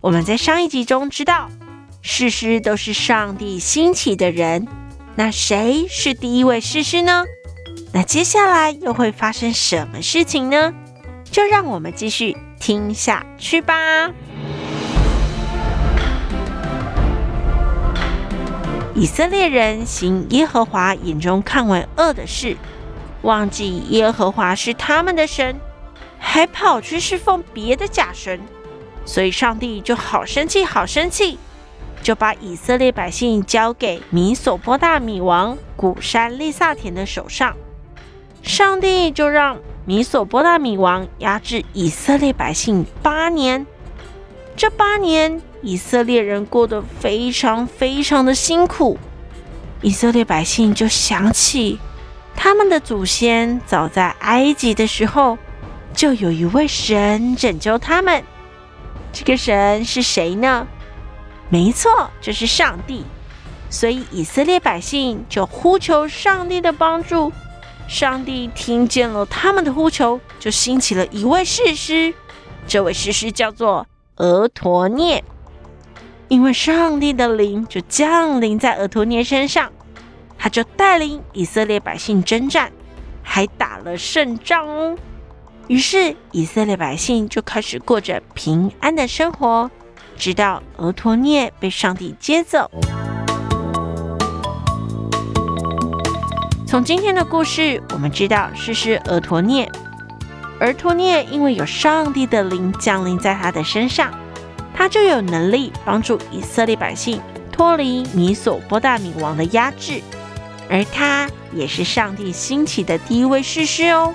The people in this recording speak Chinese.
我们在上一集中知道，士师都是上帝兴起的人。那谁是第一位士师呢？那接下来又会发生什么事情呢？就让我们继续听下去吧。以色列人行耶和华眼中看为恶的事，忘记耶和华是他们的神，还跑去侍奉别的假神。所以上帝就好生气，好生气，就把以色列百姓交给米索波大米王古珊利萨田的手上。上帝就让米索波大米王压制以色列百姓八年。这八年，以色列人过得非常非常的辛苦。以色列百姓就想起，他们的祖先早在埃及的时候，就有一位神拯救他们。这个神是谁呢？没错，就是上帝。所以以色列百姓就呼求上帝的帮助。上帝听见了他们的呼求，就兴起了一位士师。这位士师叫做俄陀聂。因为上帝的灵就降临在俄陀聂身上，他就带领以色列百姓征战，还打了胜仗哦。于是，以色列百姓就开始过着平安的生活，直到俄陀聂被上帝接走。从今天的故事，我们知道士师俄陀聂，俄陀聂因为有上帝的灵降临在他的身上，他就有能力帮助以色列百姓脱离米索波大米王的压制，而他也是上帝兴起的第一位士师哦。